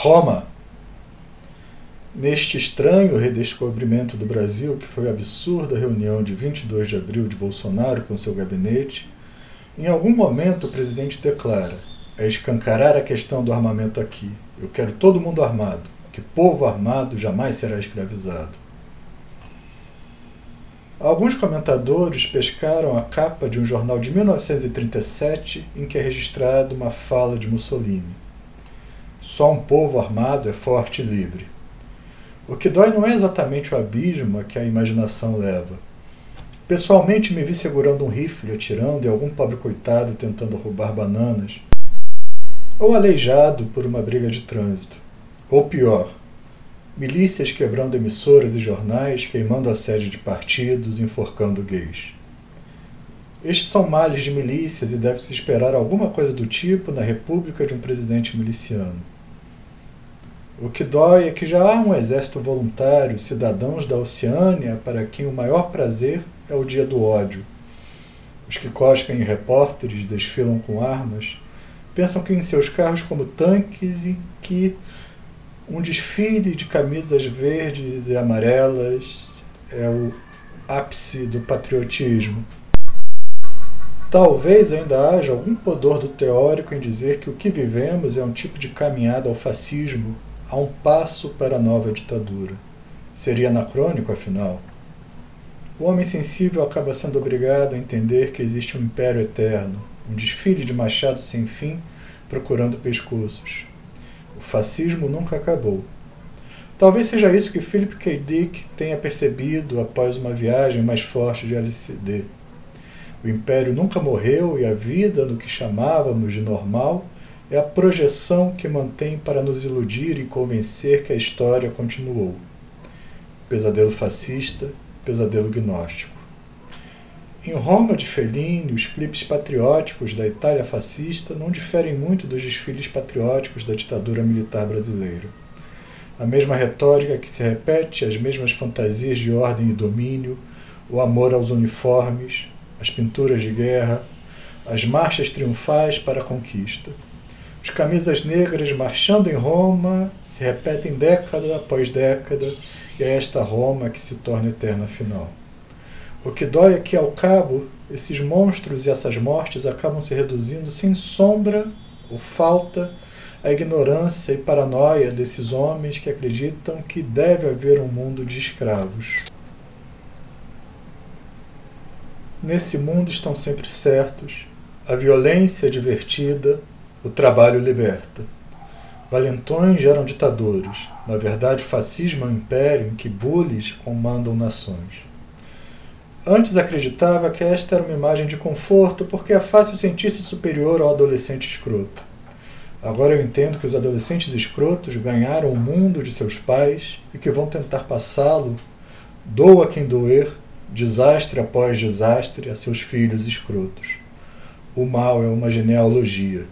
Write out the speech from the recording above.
Roma. Neste estranho redescobrimento do Brasil, que foi a absurda reunião de 22 de abril de Bolsonaro com seu gabinete, em algum momento o presidente declara: é escancarar a questão do armamento aqui. Eu quero todo mundo armado, que povo armado jamais será escravizado. Alguns comentadores pescaram a capa de um jornal de 1937 em que é registrada uma fala de Mussolini. Só um povo armado é forte e livre. O que dói não é exatamente o abismo a que a imaginação leva. Pessoalmente me vi segurando um rifle, atirando e algum pobre coitado tentando roubar bananas, ou aleijado por uma briga de trânsito. Ou pior, milícias quebrando emissoras e jornais, queimando a sede de partidos, enforcando gays. Estes são males de milícias e deve-se esperar alguma coisa do tipo na república de um presidente miliciano. O que dói é que já há um exército voluntário, cidadãos da Oceânia, para quem o maior prazer é o dia do ódio. Os que cospem em repórteres, desfilam com armas, pensam que em seus carros como tanques e que um desfile de camisas verdes e amarelas é o ápice do patriotismo. Talvez ainda haja algum pudor do teórico em dizer que o que vivemos é um tipo de caminhada ao fascismo, a um passo para a nova ditadura. Seria anacrônico, afinal? O homem sensível acaba sendo obrigado a entender que existe um império eterno, um desfile de machados sem fim procurando pescoços. O fascismo nunca acabou. Talvez seja isso que Philip K. Dick tenha percebido após uma viagem mais forte de LCD. O império nunca morreu e a vida, no que chamávamos de normal, é a projeção que mantém para nos iludir e convencer que a história continuou. Pesadelo fascista, pesadelo gnóstico. Em Roma de Fellini, os clipes patrióticos da Itália fascista não diferem muito dos desfiles patrióticos da ditadura militar brasileira. A mesma retórica que se repete, as mesmas fantasias de ordem e domínio, o amor aos uniformes, as pinturas de guerra, as marchas triunfais para a conquista. Os camisas negras marchando em Roma se repetem década após década, e é esta Roma que se torna eterna afinal. O que dói é que, ao cabo, esses monstros e essas mortes acabam se reduzindo sem sombra ou falta à ignorância e paranoia desses homens que acreditam que deve haver um mundo de escravos. Nesse mundo estão sempre certos, a violência é divertida, o trabalho liberta. Valentões geram ditadores. Na verdade, o fascismo é um império em que bules comandam nações. Antes acreditava que esta era uma imagem de conforto porque é fácil sentir-se superior ao adolescente escroto. Agora eu entendo que os adolescentes escrotos ganharam o mundo de seus pais e que vão tentar passá-lo, doa quem doer, desastre após desastre, a seus filhos escrotos. O mal é uma genealogia.